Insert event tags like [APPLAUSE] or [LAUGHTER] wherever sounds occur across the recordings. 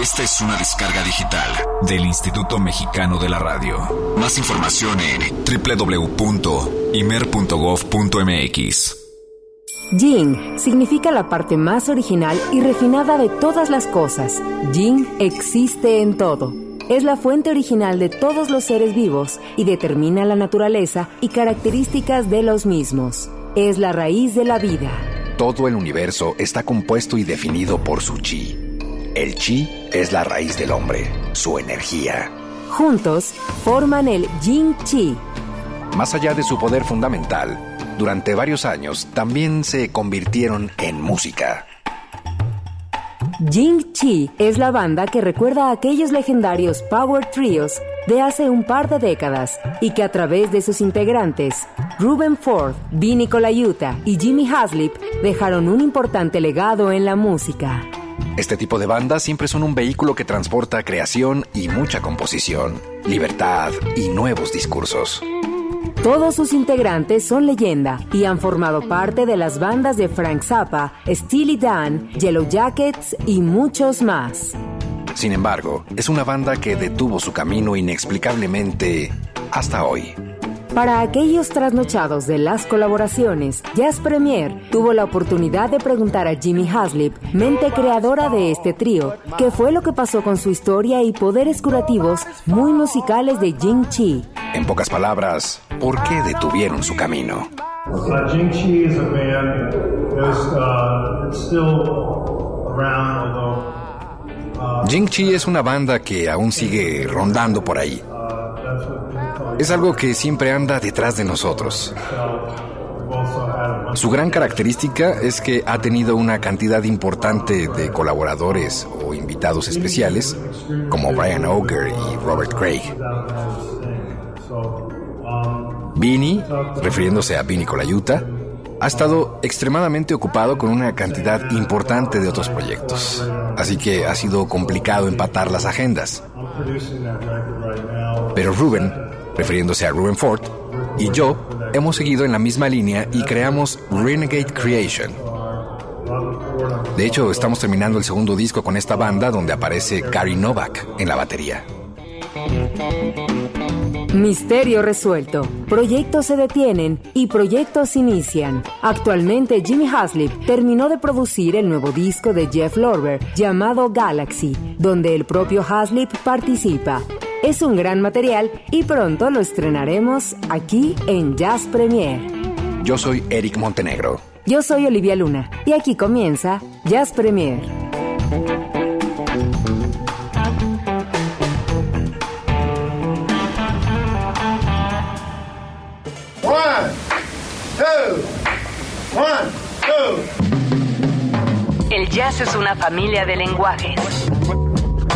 Esta es una descarga digital del Instituto Mexicano de la Radio. Más información en www.imer.gov.mx. Jing significa la parte más original y refinada de todas las cosas. Jing existe en todo. Es la fuente original de todos los seres vivos y determina la naturaleza y características de los mismos. Es la raíz de la vida. Todo el universo está compuesto y definido por su chi el chi es la raíz del hombre, su energía. Juntos forman el Jing Chi. Más allá de su poder fundamental, durante varios años también se convirtieron en música. Jing Chi es la banda que recuerda a aquellos legendarios Power Trios de hace un par de décadas y que a través de sus integrantes, Ruben Ford, Vinny Colaiuta y Jimmy Haslip, dejaron un importante legado en la música. Este tipo de bandas siempre son un vehículo que transporta creación y mucha composición, libertad y nuevos discursos. Todos sus integrantes son leyenda y han formado parte de las bandas de Frank Zappa, Steely Dan, Yellow Jackets y muchos más. Sin embargo, es una banda que detuvo su camino inexplicablemente hasta hoy. Para aquellos trasnochados de las colaboraciones, Jazz Premier tuvo la oportunidad de preguntar a Jimmy Haslip, mente creadora de este trío, qué fue lo que pasó con su historia y poderes curativos muy musicales de Jing Chi. En pocas palabras, ¿por qué detuvieron su camino? Uh, Jing Chi is a band uh, still around, uh, Jing Chi es una banda que aún sigue rondando por ahí. Es algo que siempre anda detrás de nosotros. Su gran característica es que ha tenido una cantidad importante de colaboradores o invitados especiales, como Brian Auger y Robert Craig. Vinny, refiriéndose a Vinny Colaiuta, ha estado extremadamente ocupado con una cantidad importante de otros proyectos, así que ha sido complicado empatar las agendas. Pero Ruben refiriéndose a Ruben Ford, y yo hemos seguido en la misma línea y creamos Renegade Creation. De hecho, estamos terminando el segundo disco con esta banda donde aparece Gary Novak en la batería. Misterio resuelto. Proyectos se detienen y proyectos inician. Actualmente Jimmy Haslip terminó de producir el nuevo disco de Jeff Lorber llamado Galaxy, donde el propio Haslip participa. Es un gran material y pronto lo estrenaremos aquí en Jazz Premier. Yo soy Eric Montenegro. Yo soy Olivia Luna y aquí comienza Jazz Premier. One, two, one, two. El jazz es una familia de lenguajes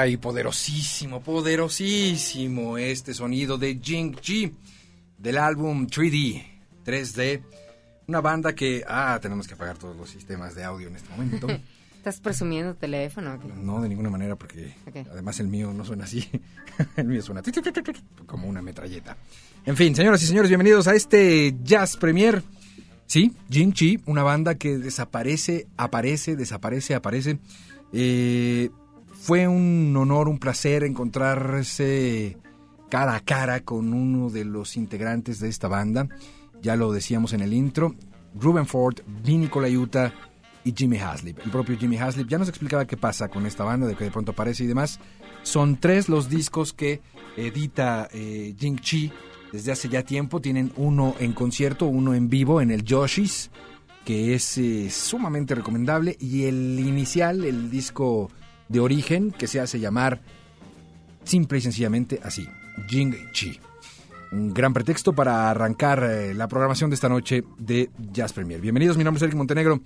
Ay, poderosísimo, poderosísimo este sonido de Jing G del álbum 3D, 3D. Una banda que, ah, tenemos que apagar todos los sistemas de audio en este momento. [LAUGHS] ¿Estás presumiendo teléfono? No, de ninguna manera, porque además el mío no suena así. [LAUGHS] el mío suena como una metralleta. En fin, señoras y señores, bienvenidos a este Jazz Premier. Sí, Jin Chi, una banda que desaparece, aparece, desaparece, aparece. Eh, fue un honor, un placer encontrarse cara a cara con uno de los integrantes de esta banda. Ya lo decíamos en el intro. Ruben Ford, Vinny Colaiuta y Jimmy Haslip. El propio Jimmy Haslip ya nos explicaba qué pasa con esta banda, de que de pronto aparece y demás. Son tres los discos que edita eh, Jing Chi desde hace ya tiempo. Tienen uno en concierto, uno en vivo en el Yoshis, que es eh, sumamente recomendable. Y el inicial, el disco de origen, que se hace llamar simple y sencillamente así, Jing Chi. Un gran pretexto para arrancar eh, la programación de esta noche de Jazz Premier. Bienvenidos, mi nombre es Eric Montenegro.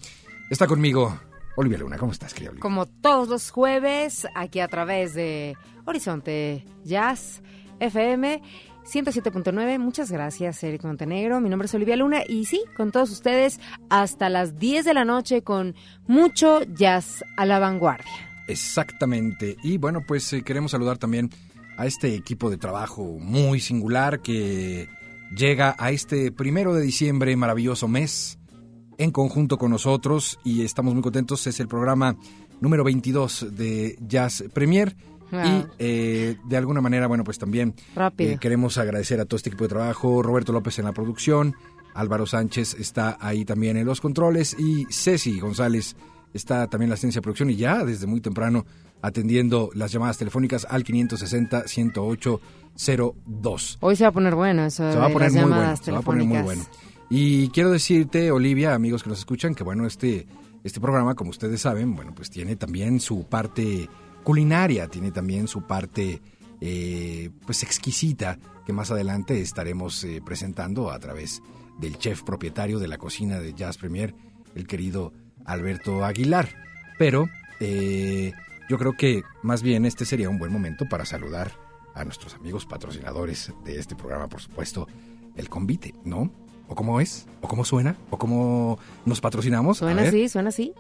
Está conmigo Olivia Luna. ¿Cómo estás, querida Olivia? Como todos los jueves, aquí a través de Horizonte Jazz FM 107.9. Muchas gracias, Eric Montenegro. Mi nombre es Olivia Luna y sí, con todos ustedes hasta las 10 de la noche con mucho jazz a la vanguardia. Exactamente. Y bueno, pues eh, queremos saludar también a este equipo de trabajo muy singular que llega a este primero de diciembre, maravilloso mes, en conjunto con nosotros y estamos muy contentos. Es el programa número 22 de Jazz Premier. Wow. Y eh, de alguna manera, bueno, pues también eh, queremos agradecer a todo este equipo de trabajo, Roberto López en la producción, Álvaro Sánchez está ahí también en los controles y Ceci González está también la asistencia de producción y ya desde muy temprano atendiendo las llamadas telefónicas al 560-108-02. Hoy se va a poner bueno eso Se va a poner muy bueno, se va a poner muy bueno. Y quiero decirte, Olivia, amigos que nos escuchan, que bueno, este, este programa, como ustedes saben, bueno, pues tiene también su parte culinaria, tiene también su parte eh, pues exquisita, que más adelante estaremos eh, presentando a través del chef propietario de la cocina de Jazz Premier, el querido Alberto Aguilar. Pero eh, yo creo que más bien este sería un buen momento para saludar a nuestros amigos patrocinadores de este programa, por supuesto, el convite, ¿no? ¿O cómo es? ¿O cómo suena? ¿O cómo nos patrocinamos? Suena así, suena así.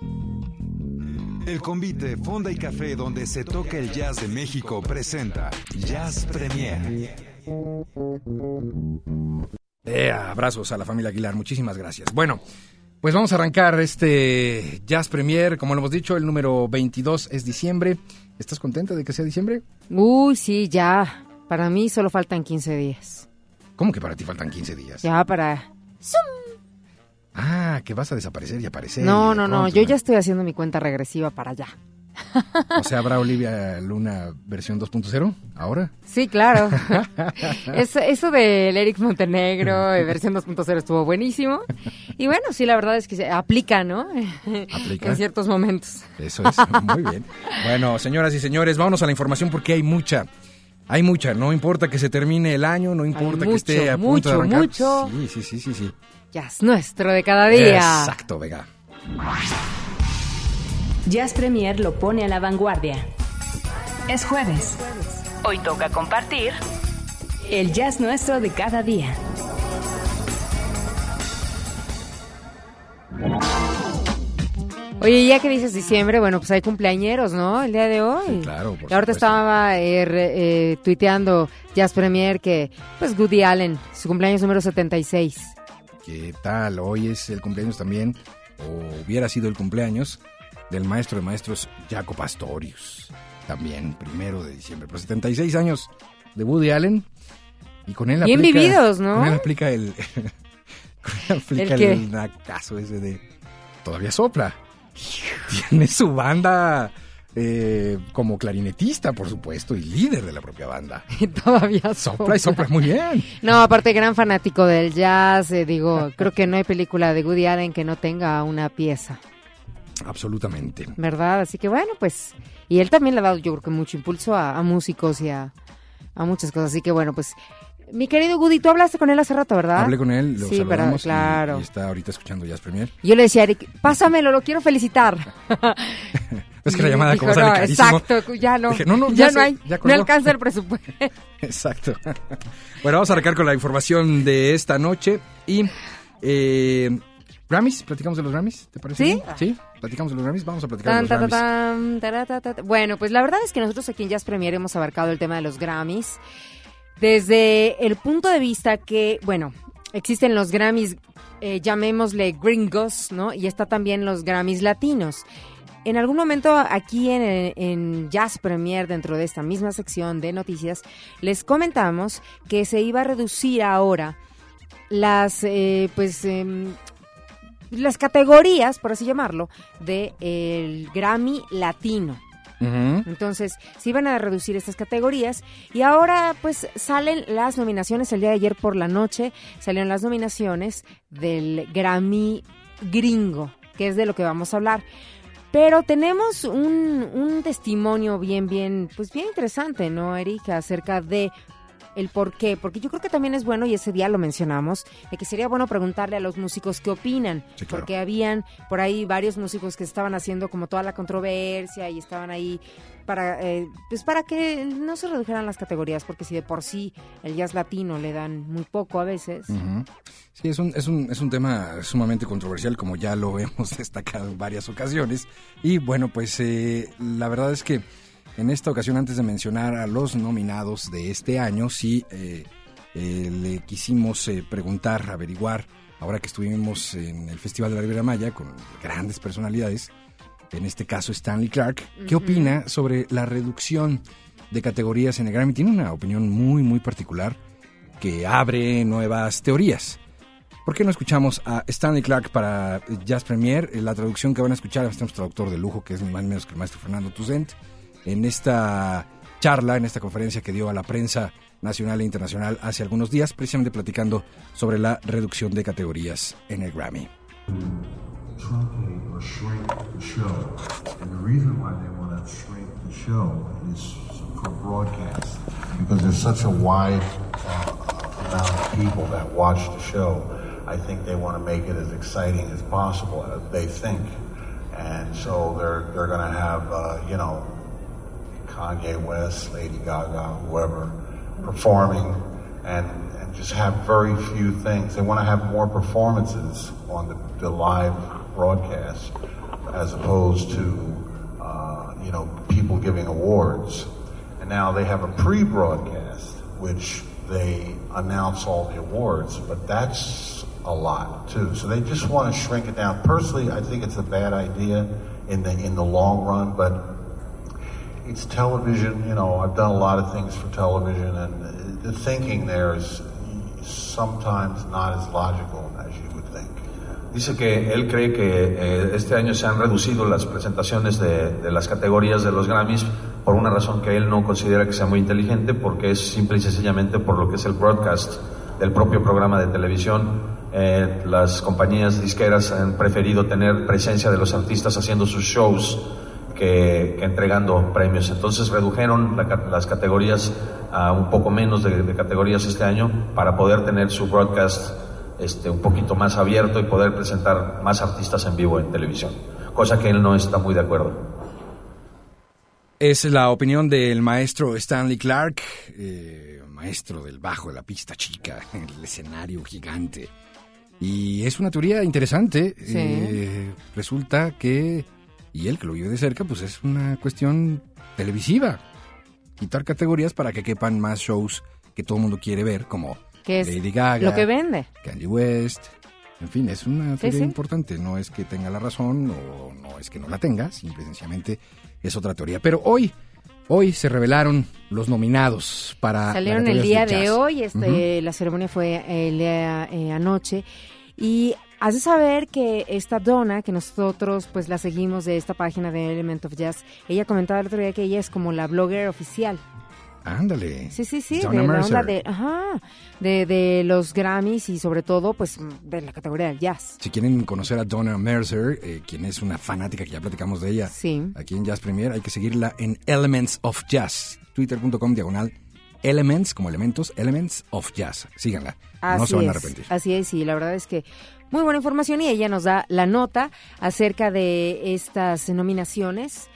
El convite Fonda y Café donde se toca el jazz de México presenta Jazz Premier. Eh, abrazos a la familia Aguilar, muchísimas gracias. Bueno, pues vamos a arrancar este Jazz Premier, como lo hemos dicho, el número 22 es diciembre. ¿Estás contenta de que sea diciembre? Uy, sí, ya. Para mí solo faltan 15 días. ¿Cómo que para ti faltan 15 días? Ya para... Ah, que vas a desaparecer y aparecer. No, no, no, yo ya estoy haciendo mi cuenta regresiva para allá. O sea, ¿habrá Olivia Luna versión 2.0 ahora? Sí, claro. [LAUGHS] eso, eso del Eric Montenegro, de versión 2.0, estuvo buenísimo. Y bueno, sí, la verdad es que se aplica, ¿no? Aplica. en ciertos momentos. Eso es, muy bien. Bueno, señoras y señores, vámonos a la información porque hay mucha. Hay mucha, no importa que se termine el año, no importa que esté a punto de mucho, arrancar. mucho. Sí, sí, sí, sí, sí. Ya es nuestro de cada día. Exacto, venga. Jazz Premier lo pone a la vanguardia. Es jueves. Hoy toca compartir El jazz nuestro de cada día. Oye, ya que dices diciembre, bueno, pues hay cumpleañeros, ¿no? El día de hoy. claro, por ahorita supuesto. estaba eh, re- eh, tuiteando Jazz Premier que, pues, Woody Allen, su cumpleaños número 76. ¿Qué tal? Hoy es el cumpleaños también, o hubiera sido el cumpleaños, del maestro de maestros Jaco Pastorius. También, primero de diciembre. Pero 76 años de Woody Allen. Y con él Bien aplica- vividos, ¿no? Con él aplica el... [LAUGHS] con él aplica ¿El ese de... Todavía sopla. Tiene su banda eh, como clarinetista, por supuesto, y líder de la propia banda. [LAUGHS] Todavía Sopla y sopla muy bien. No, aparte, gran fanático del jazz. eh, digo, creo que no hay película de Woody Allen que no tenga una pieza, Absolutamente. ¿verdad? Así que bueno, pues. Y él también le ha dado, yo creo que mucho impulso a, a músicos y a, a muchas cosas. Así que bueno, pues. Mi querido Woody, tú hablaste con él hace rato, ¿verdad? Hablé con él, lo Sí, saludamos claro. y, está ahorita escuchando Jazz Premier. Yo le decía a Eric, pásamelo, lo quiero felicitar. [LAUGHS] Es que la llamada dijo, como sale no, carísimo. Exacto, ya no. Dije, no, no, ya, ya no hay. ya no alcanza el [LAUGHS] presupuesto. Exacto. [LAUGHS] Bueno, vamos a arrancar con la información de esta noche y eh, Grammys, platicamos de los Grammys, ¿te parece? ¿Sí? bien? Sí, platicamos de los Grammys, vamos a platicar de los Grammys. Bueno, pues la verdad es que nosotros aquí en Jazz Premier hemos abarcado el tema de los Grammys desde el punto de vista que, bueno, existen los Grammys, eh, llamémosle gringos, ¿no? Y está también los Grammys latinos. En algún momento aquí en, en Jazz Premier, dentro de esta misma sección de noticias, les comentamos que se iba a reducir ahora las, eh, pues, em, las categorías, por así llamarlo, de el Grammy Latino. Entonces, se iban a reducir estas categorías y ahora pues salen las nominaciones. El día de ayer por la noche salieron las nominaciones del Grammy gringo, que es de lo que vamos a hablar. Pero tenemos un, un testimonio bien, bien, pues bien interesante, ¿no, Erika? Acerca de el por qué, porque yo creo que también es bueno, y ese día lo mencionamos, de que sería bueno preguntarle a los músicos qué opinan, Sí, claro. porque habían por ahí varios músicos que estaban haciendo como toda la controversia y estaban ahí para, eh, pues para que no se redujeran las categorías, porque si de por sí el jazz latino le dan muy poco a veces. Sí, es un, es, un, es un tema sumamente controversial, como ya lo [LAUGHS] hemos destacado en varias ocasiones. Y bueno, pues eh, la verdad es que en esta ocasión, antes de mencionar a los nominados de este año, sí eh, eh, le quisimos eh, preguntar, averiguar, ahora que estuvimos en el Festival de la Riviera Maya con grandes personalidades, en este caso Stanley Clark, ¿qué opina sobre la reducción de categorías en el Grammy? Tiene una opinión muy, muy particular que abre nuevas teorías. ¿Por qué no escuchamos a Stanley Clark para Jazz Premier? La traducción que van a escuchar, tenemos traductor de lujo, que es ni más ni menos que el maestro Fernando Tuzent, en esta charla, en esta conferencia que dio a la prensa nacional e internacional hace algunos días, precisamente platicando sobre la reducción de categorías en el Grammy. Because there's such a wide uh, amount of people that watch the show, I think they want to make it as exciting as possible, they think. And so they're, they're going to have, uh, you know, Kanye West, Lady Gaga, whoever, performing and, and just have very few things. They want to have more performances on the, the live broadcast as opposed to, uh, you know, people giving awards. And now they have a pre-broadcast, which they announce all the awards, but that's a lot too. So they just want to shrink it down. Personally, I think it's a bad idea in the in the long run, but it's television. You know, I've done a lot of things for television, and the thinking there is sometimes not as logical as you would think. Dice que él cree que eh, este año se han reducido las presentaciones de, de las categorías de los Grammys por una razón que él no considera que sea muy inteligente, porque es simple y sencillamente por lo que es el broadcast del propio programa de televisión. Eh, las compañías disqueras han preferido tener presencia de los artistas haciendo sus shows que, que entregando premios. Entonces redujeron la las categorías a un poco menos de, de categorías este año para poder tener su broadcast este, un poquito más abierto y poder presentar más artistas en vivo en televisión, cosa que él no está muy de acuerdo. Es la opinión del maestro Stanley Clark, eh, maestro del bajo de la pista chica, [LAUGHS] el escenario gigante. Y es una teoría interesante. Sí. Eh, resulta que, y él que lo vive de cerca, pues es una cuestión televisiva. Quitar categorías para que quepan más shows que todo el mundo quiere ver, como Que es Lady Gaga, lo que vende. Kanye West. En fin, es una teoría sí. importante. No es que tenga la razón o no es que no la tenga, simple y sencillamente es otra teoría. Pero hoy, hoy se revelaron los nominados para. la Salieron el día de hoy, este, la ceremonia fue el día eh, anoche y has de saber que esta dona, que nosotros pues la seguimos de esta página de Element of Jazz, ella comentaba el otro día que ella es como la blogger oficial. Ándale. Sí, sí, sí, Donna de la Mercer. onda de, ajá, de, de los Grammys y sobre todo pues de la categoría del jazz. Si quieren conocer a Donna Mercer, eh, quien es una fanática que ya platicamos de ella Sí. aquí en Jazz Premier, hay que seguirla en Elements of Jazz, twitter.com diagonal Elements, como elementos, Elements of Jazz. Síganla, no se van a es, arrepentir. Así es, y la verdad es que muy buena información y ella nos da la nota acerca de estas nominaciones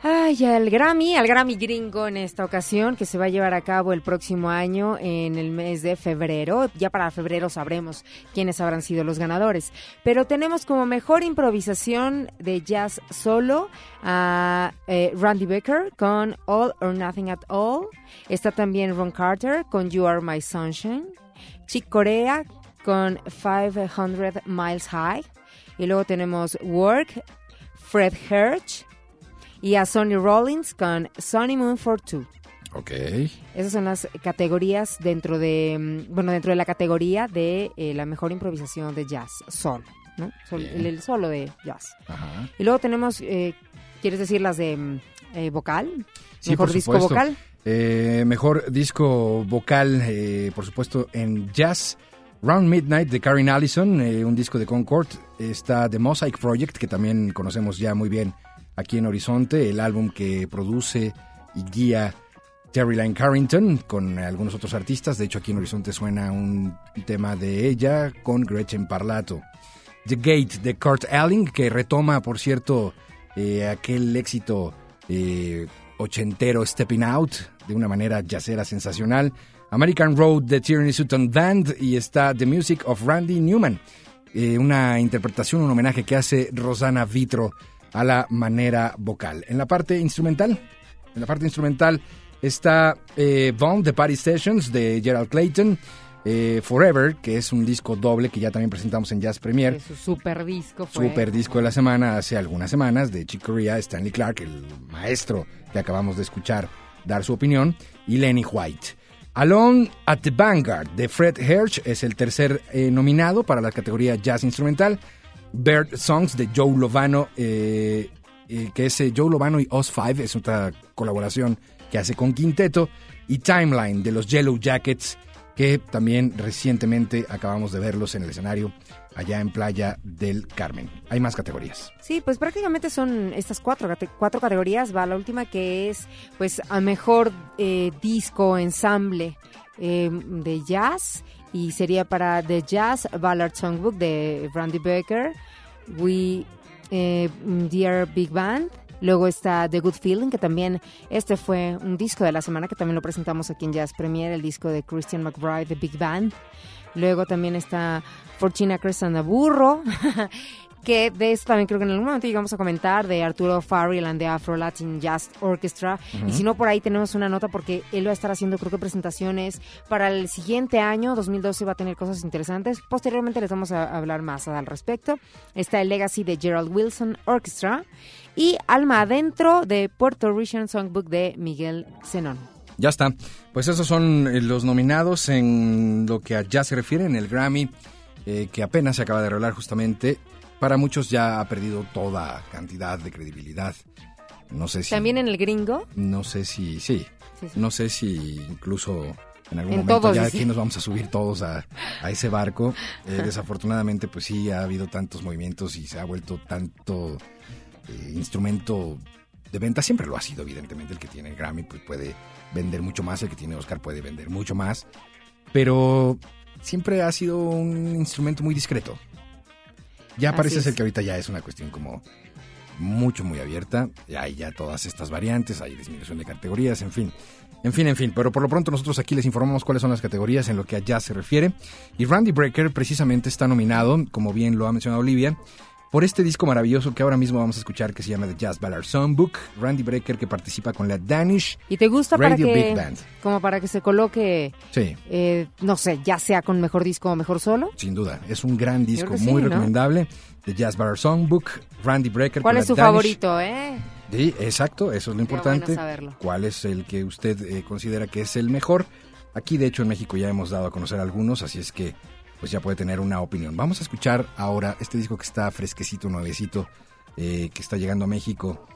Ay, al Grammy, al Grammy gringo en esta ocasión, que se va a llevar a cabo el próximo año en el mes de febrero. Ya para febrero sabremos quiénes habrán sido los ganadores. Pero tenemos como mejor improvisación de jazz solo a eh, Randy Becker con All or Nothing at All. Está también Ron Carter con You Are My Sunshine. Chick Corea con 500 Miles High. Y luego tenemos Work, Fred Hirsch y a Sonny Rollins con Sonny Moon for Two. Ok. Esas son las categorías dentro de, mm, bueno, dentro de la categoría de eh, la mejor improvisación de jazz, solo, ¿no? Sol- el, el solo de jazz. Ajá. Y luego tenemos, eh, ¿quieres decir las de mm, eh, vocal? Sí, mejor disco supuesto. vocal. Mejor disco vocal, por supuesto, en jazz. Round Midnight de Karen Allison, eh, un disco de Concord. Está The Mosaic Project, que también conocemos ya muy bien aquí en Horizonte, el álbum que produce y guía Terry Lyne Carrington con algunos otros artistas. De hecho, aquí en Horizonte suena un tema de ella con Gretchen Parlato. The Gate de Kurt Elling, que retoma, por cierto, eh, aquel éxito eh, ochentero Stepping Out de una manera yacera sensacional. American Road de Tierney Sutton Band y está The Music of Randy Newman, eh, una interpretación, un homenaje que hace Rosana Vitro a la manera vocal. En la parte instrumental, en la parte instrumental está eh, Bond de Party Sessions de Gerald Clayton, eh, Forever, que es un disco doble que ya también presentamos en Jazz Premier. Que su super disco fue. Super disco de la semana hace algunas semanas de Chick Corea, Stanley Clark, el maestro que acabamos de escuchar dar su opinión, y Lenny White. Alone at the Vanguard de Fred Hirsch es el tercer eh, nominado para la categoría Jazz Instrumental. Bird Songs de Joe Lovano, eh, eh, que es Joe Lovano y Oz Five, es otra colaboración que hace con Quinteto. Y Timeline de los Yellow Jackets, que también recientemente acabamos de verlos en el escenario allá en Playa del Carmen. Hay más categorías. Sí, pues prácticamente son estas cuatro, cuatro categorías. Va la última que es, pues, a mejor eh, disco, ensamble eh, de jazz. Y sería para The Jazz Ballad Songbook de Randy Becker, We eh, Dear Big Band. Luego está The Good Feeling, que también este fue un disco de la semana que también lo presentamos aquí en Jazz Premier, el disco de Christian McBride, The Big Band. Luego también está Fortuna Crescent Burro, [LAUGHS] que de esto también creo que en algún momento llegamos a comentar, de Arturo Farrell and the Afro Latin Jazz Orchestra. Y si no, por ahí tenemos una nota porque él va a estar haciendo, creo que presentaciones para el siguiente año, 2012, va a tener cosas interesantes. Posteriormente les vamos a hablar más al respecto. Está el Legacy de Gerald Wilson Orchestra y Alma Adentro de Puerto Rican Songbook de Miguel Zenón. Ya está. Pues esos son eh, los nominados en lo que a jazz se refiere en el Grammy, eh, que apenas se acaba de revelar justamente. Para muchos ya ha perdido toda cantidad de credibilidad. No sé si. También en el gringo. No sé si. Sí. Sí, sí. No sé si incluso en algún En momento todos, ya aquí nos vamos a subir todos a, a ese barco. Eh, [LAUGHS] desafortunadamente, pues sí, ha habido tantos movimientos y se ha vuelto tanto eh, instrumento de venta. Siempre lo ha sido, evidentemente. El que tiene Grammy pues puede vender mucho más, el que tiene Oscar puede vender mucho más. Pero siempre ha sido un instrumento muy discreto. Ya Así parece es. ser que ahorita ya es una cuestión como mucho, muy abierta. Hay ya todas estas variantes, hay disminución de categorías, en fin. En fin, en fin, pero por lo pronto nosotros aquí les informamos cuáles son las categorías en lo que a jazz se refiere. Y Randy Brecker precisamente está nominado, como bien lo ha mencionado Olivia, por este disco maravilloso que ahora mismo vamos a escuchar que se llama The Jazz Ballad Songbook. Randy Brecker que participa con la Danish ¿Y te gusta para Radio que, Big Band. como para que se coloque, Sí, eh, no sé, ya sea con mejor disco o mejor solo? sin duda. Es un gran disco, sí, muy ¿no? recomendable. The Jazz Ballad Songbook, Randy Brecker. ¿Cuál con es su Danish. favorito, eh? Sí, exacto, eso es lo importante. bueno. ¿Cuál es el que usted eh, considera que es el mejor? Aquí, de hecho, en México ya hemos dado a conocer algunos, así es que pues ya puede tener una opinión. Vamos a escuchar ahora este disco que está fresquecito, nuevecito, eh, que está llegando a México,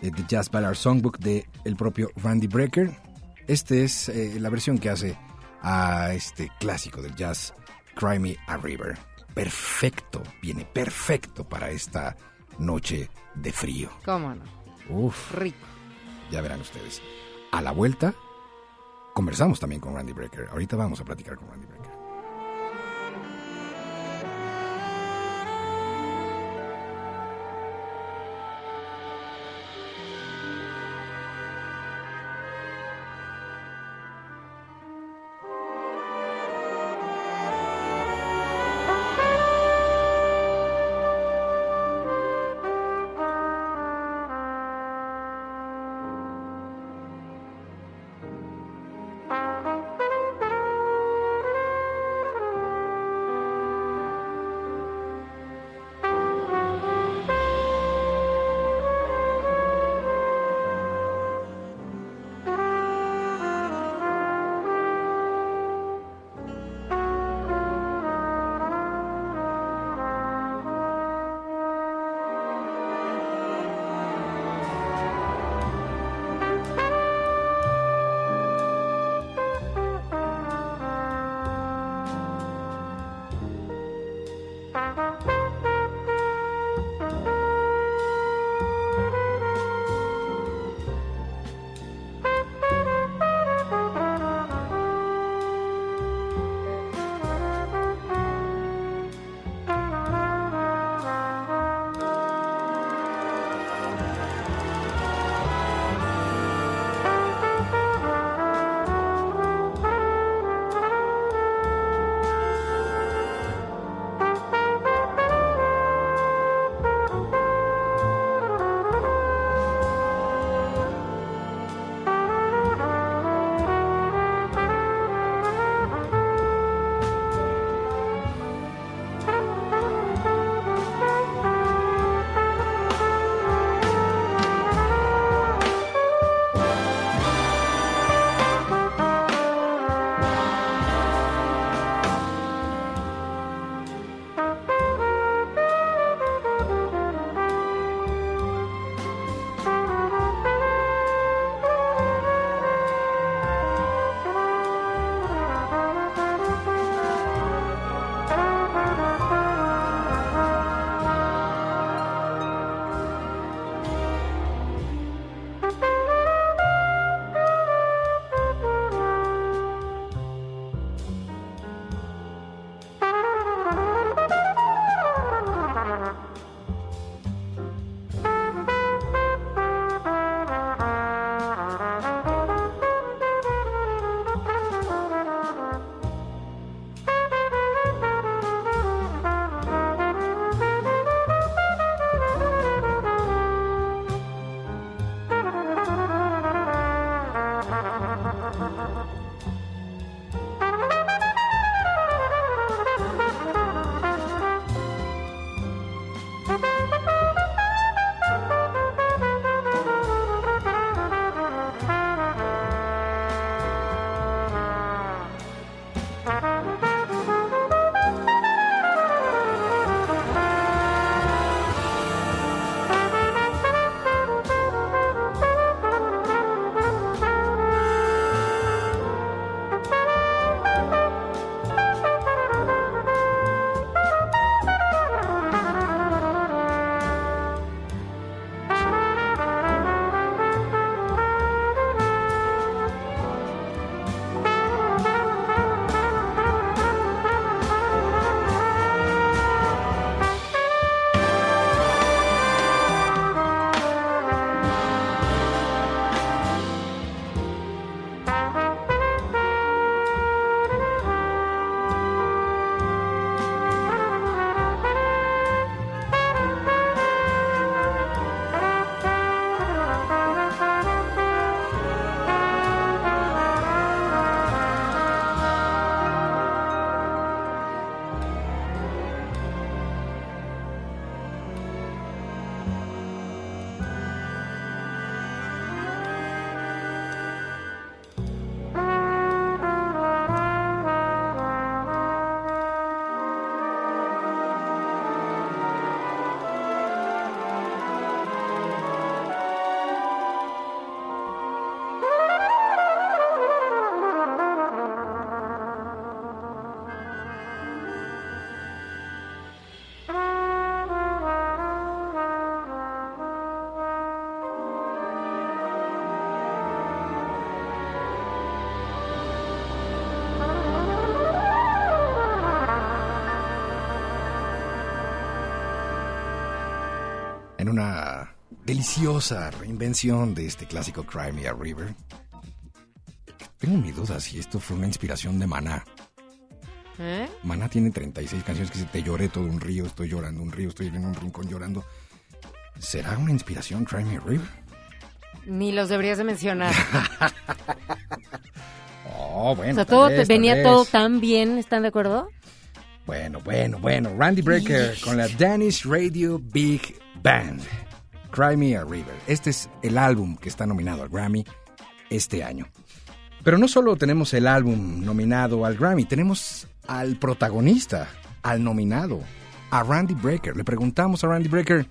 eh, The Jazz Ballad Songbook de el propio Randy Brecker. Este es eh, la versión que hace a este clásico del jazz, Cry Me a River. Perfecto, viene perfecto para esta noche de frío. ¿Cómo no? Uf, Rico. ya verán ustedes. A la vuelta, conversamos también con Randy Brecker. Ahorita vamos a platicar con Randy en una deliciosa reinvención de este clásico Cry Me a River. Tengo mi duda si esto fue una inspiración de Maná. ¿Eh? Maná tiene 36 canciones que dice Te lloré todo un río, estoy llorando un río, estoy en un rincón llorando. ¿Será una inspiración Cry Me a River? Ni los deberías de mencionar. [LAUGHS] Oh, bueno. o sea, todo vez, venía todo tan bien, ¿están de acuerdo? Bueno, bueno, bueno. Randy Brecker con la Danish Radio Big Band. Cry Me a River. Este es el álbum que está nominado al Grammy este año. Pero no solo tenemos el álbum nominado al Grammy, tenemos al protagonista, al nominado, a Randy Brecker. Le preguntamos a Randy Brecker,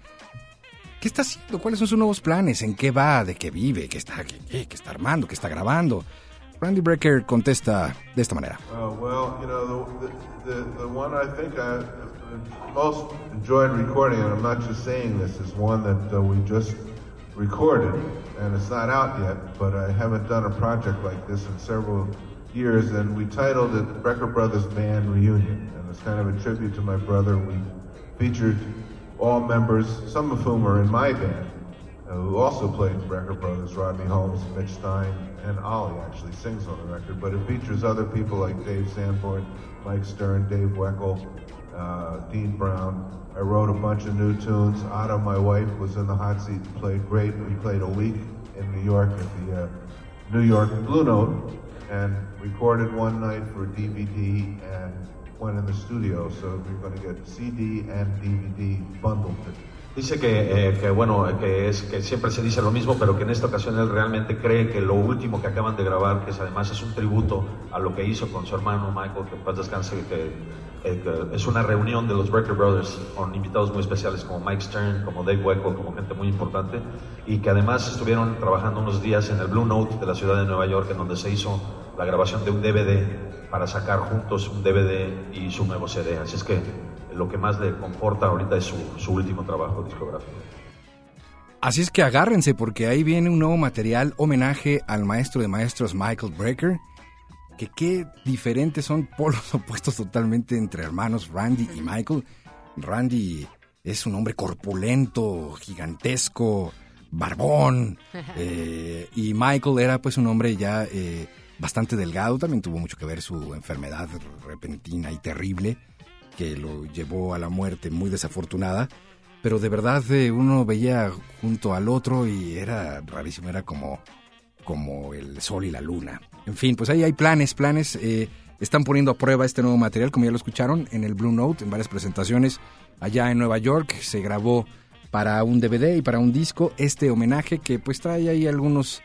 ¿qué está haciendo? ¿Cuáles son sus nuevos planes? ¿En qué va? ¿De qué vive? ¿Qué está, qué, qué- qué está armando? ¿Qué está grabando? Randy Brecker contesta de esta manera. Uh, well, you know, the, the, the one I think I most enjoyed recording, and I'm not just saying this, is one that uh, we just recorded, and it's not out yet, but I haven't done a project like this in several years, and we titled it Brecker Brothers Band Reunion, and it's kind of a tribute to my brother. We featured all members, some of whom are in my band, uh, who also played Brecker Brothers, Rodney Holmes, Mitch Stein, and Ollie actually sings on the record, but it features other people like Dave Sanford, Mike Stern, Dave Weckel, uh, Dean Brown. I wrote a bunch of new tunes. Otto, my wife, was in the hot seat and played great. We played a week in New York at the uh, New York Blue Note and recorded one night for DVD and went in the studio. So we're going to get CD and DVD bundled. Dice que, eh, que, bueno, que es que siempre se dice lo mismo, pero que en esta ocasión él realmente cree que lo último que acaban de grabar, que es, además es un tributo a lo que hizo con su hermano Michael, que en paz descanse, que, eh, es una reunión de los Brecker Brothers con invitados muy especiales como Mike Stern, como Dave Weckl, como gente muy importante, y que además estuvieron trabajando unos días en el Blue Note de la ciudad de Nueva York, en donde se hizo la grabación de un DVD para sacar juntos un DVD y su nuevo CD. Así es que lo que más le conforta ahorita es su, su último trabajo discográfico. Así es que agárrense porque ahí viene un nuevo material homenaje al maestro de maestros Michael Brecker. Que qué diferentes son polos [LAUGHS] opuestos totalmente entre hermanos Randy y Michael. Randy es un hombre corpulento, gigantesco, barbón. [LAUGHS] eh, y Michael era pues un hombre ya eh, bastante delgado. También tuvo mucho que ver su enfermedad repentina y terrible que lo llevó a la muerte muy desafortunada pero de verdad eh, uno veía junto al otro y era rarísimo, era como, como el sol y la luna. En fin, pues ahí hay planes, planes. eh, están poniendo a prueba este nuevo material, como ya lo escucharon, en el Blue Note, en varias presentaciones allá en Nueva York. Se grabó para un DVD y para un disco este homenaje que pues trae ahí algunos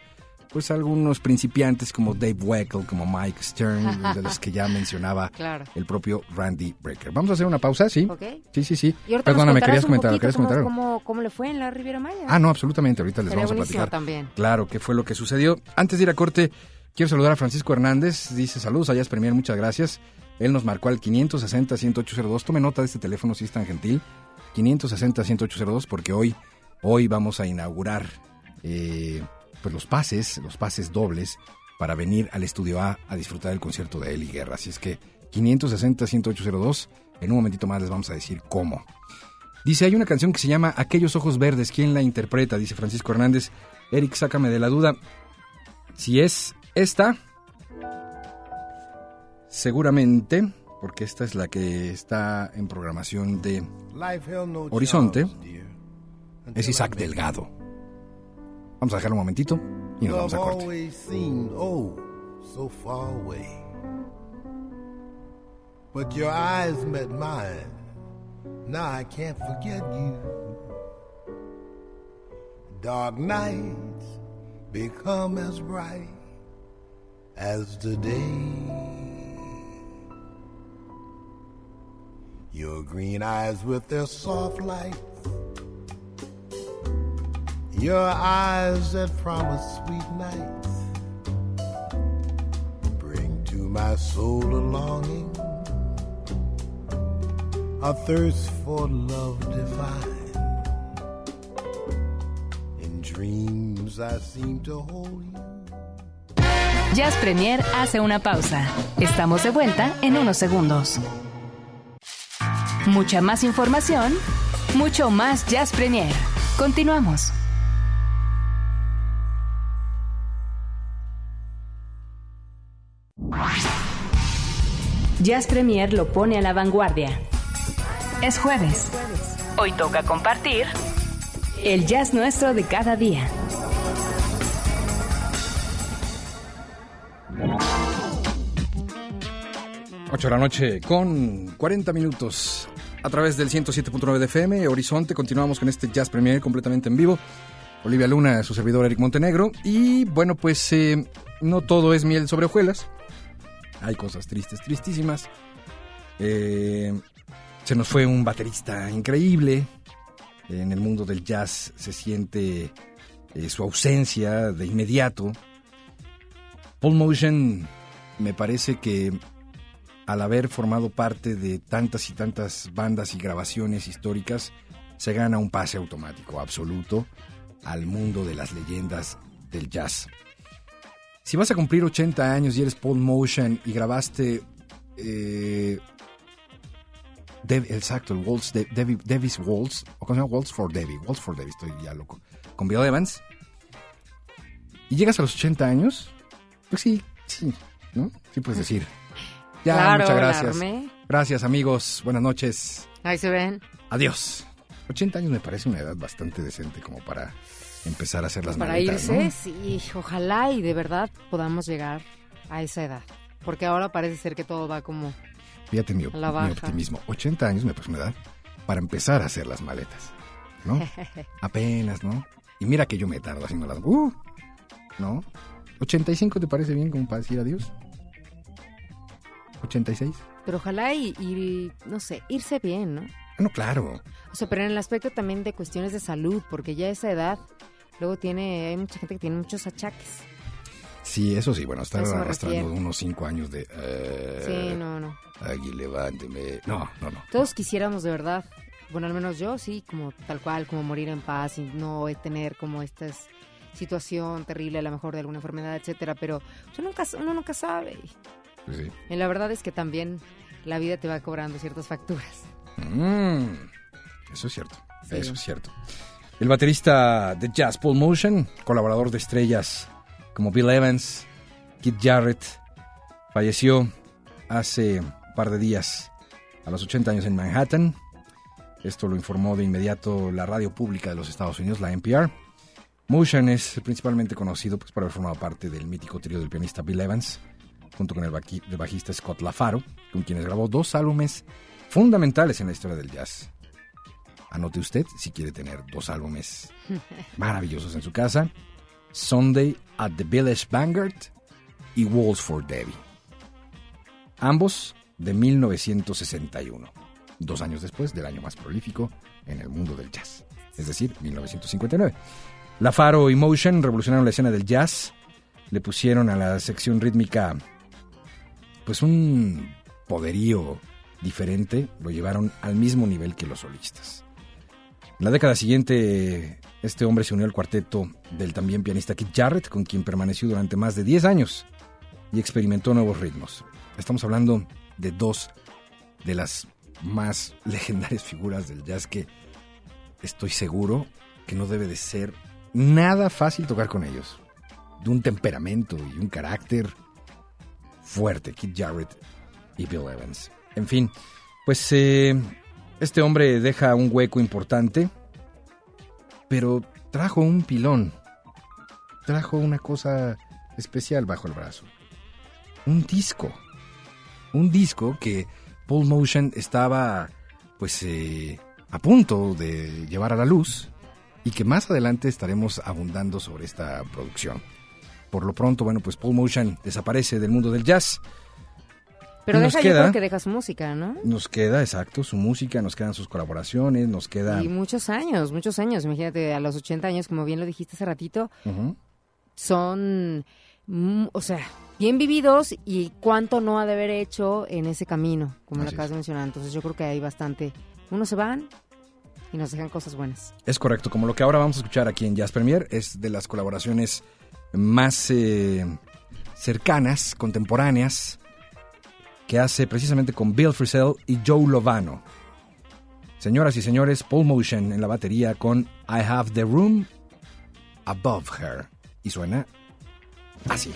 pues algunos principiantes como Dave Weckl, como Mike Stern, de los que ya mencionaba Claro. el propio Randy Brecker. Vamos a hacer una pausa, ¿sí? Sí, sí, sí. Perdóname, querías comentar, ¿querías cómo, comentar cómo, cómo le fue en la Riviera Maya. Ah, no, absolutamente. Ahorita les Sería vamos a platicar. también. Claro, qué fue lo que sucedió. Antes de ir a corte, quiero saludar a Francisco Hernández. Dice, saludos a Jazz Premier, muchas gracias. Él nos marcó al 560-10802. Tome nota de este teléfono si es tan gentil. 560-10802 porque hoy, hoy vamos a inaugurar eh, pues los pases, los pases dobles para venir al Estudio A a disfrutar del concierto de Eli Guerra. Así es que 560-10802. En un momentito más les vamos a decir cómo. Dice, hay una canción que se llama Aquellos Ojos Verdes. ¿Quién la interpreta? Dice Francisco Hernández. Eric, sácame de la duda. Si es esta, seguramente, porque esta es la que está en programación de Horizonte, es Isaac Delgado. Vamos a dejarlo un momentito y nos vamos a corte. oh so far away. But your eyes met mine. Now I can't forget you. Dark nights become as bright as the day. Your green eyes with their soft light. Your eyes that promise sweet nights bring to my soul a longing, a thirst for love divine. In dreams I seem to hold you. Jazz Premier hace una pausa. Estamos de vuelta en unos segundos. Mucha más información, mucho más Jazz Premier. Continuamos. Jazz Premier lo pone a la vanguardia. Es jueves. Hoy toca compartir El jazz nuestro de cada día. Ocho de la noche con 40 minutos a través del 107.9 de FM, Horizonte. Continuamos con este Jazz Premier completamente en vivo. Olivia Luna, su servidor Eric Montenegro. Y bueno, pues eh, no todo es miel sobre hojuelas. Hay cosas tristes, tristísimas. Eh, se nos fue un baterista increíble. En el mundo del jazz se siente eh, su ausencia de inmediato. Paul Motion me parece que al haber formado parte de tantas y tantas bandas y grabaciones históricas, se gana un pase automático absoluto al mundo de las leyendas del jazz. Si vas a cumplir 80 años y eres Paul Motion y grabaste eh, Dev- exacto, el Waltz, de, Devi- Davis Waltz, o cómo se llama Waltz for Debbie, Waltz for Debbie, estoy ya loco, con Bill Evans, y llegas a los 80 años, pues sí, sí, ¿no? Sí puedes decir. Ya, Claro, muchas gracias. Gracias, amigos. Buenas noches. Ahí se ven. Adiós. 80 años me parece una edad bastante decente como para empezar a hacer las Para maletas, irse, ¿no? sí, ojalá y de verdad podamos llegar a esa edad. Porque ahora parece ser que todo va como... Fíjate mi, optimismo. 80 años me parece una edad para empezar a hacer las maletas, ¿no? [LAUGHS] Apenas, ¿no? Y mira que yo me tardo haciendo las... ¡Uh! ¿No? ¿85 te parece bien como para decir adiós? ¿86? Pero ojalá y, y, no sé, irse bien, ¿no? Ah, no, claro. O sea, pero en el aspecto también de cuestiones de salud, porque ya a esa edad luego tiene, hay mucha gente que tiene muchos achaques. Sí, eso sí, bueno, estar arrastrando refiero. unos 5 años de... eh, Sí, no, no. Aquí levánteme. No, no, no. Todos quisiéramos de verdad, bueno, al menos yo sí, como tal cual, como morir en paz y no tener como esta situación terrible, a lo mejor de alguna enfermedad, etcétera, pero uno nunca, uno nunca sabe. Pues sí. Y la verdad es que también la vida te va cobrando ciertas facturas. Mm, eso es cierto. Sí. Eso es cierto. El baterista de jazz, Paul Motion, colaborador de estrellas como Bill Evans, Keith Jarrett, falleció hace un par de días, a los 80 años en Manhattan. Esto lo informó de inmediato la radio pública de los Estados Unidos, la NPR. Motion es principalmente conocido pues, por haber formado parte del mítico trío del pianista Bill Evans, junto con el bajista Scott LaFaro, con quienes grabó dos álbumes fundamentales en la historia del jazz. Anote usted si quiere tener dos álbumes maravillosos en su casa: Sunday at the Village Vanguard y Walls for Debbie. Ambos de 1961, dos años después del año más prolífico en el mundo del jazz, es decir, 1959. La Faro y Motion revolucionaron la escena del jazz, le pusieron a la sección rítmica pues un poderío diferente, lo llevaron al mismo nivel que los solistas. En la década siguiente, este hombre se unió al cuarteto del también pianista Keith Jarrett, con quien permaneció durante más de 10 años y experimentó nuevos ritmos. Estamos hablando de dos de las más [LAUGHS] legendarias figuras del jazz que estoy seguro que no debe de ser nada fácil tocar con ellos. De un temperamento y un carácter fuerte, Keith Jarrett y Bill Evans. En fin, pues eh, este hombre deja un hueco importante, pero trajo un pilón, trajo una cosa especial bajo el brazo. Un disco, un disco que Paul Motion estaba pues eh, a punto de llevar a la luz y que más adelante estaremos abundando sobre esta producción. Por lo pronto, bueno, pues Paul Motion desaparece del mundo del jazz. Pero Nos deja, yo creo que deja su música, ¿no? Nos queda, exacto, su música, nos quedan sus colaboraciones, nos queda... Y muchos años, muchos años. Imagínate, a los 80 años, como bien lo dijiste hace ratito, son, mm, o sea, bien vividos y cuánto no ha de haber hecho en ese camino, como lo acabas de mencionar. Entonces yo creo que hay bastante. Unos se van y nos dejan cosas buenas. Es correcto, como lo que ahora vamos a escuchar aquí en Jazz Premier es de las colaboraciones más eh, cercanas, contemporáneas, que hace precisamente con Bill Frisell y Joe Lovano. Señoras y señores, Paul Motion en la batería con I Have the Room Above Her. Y suena así.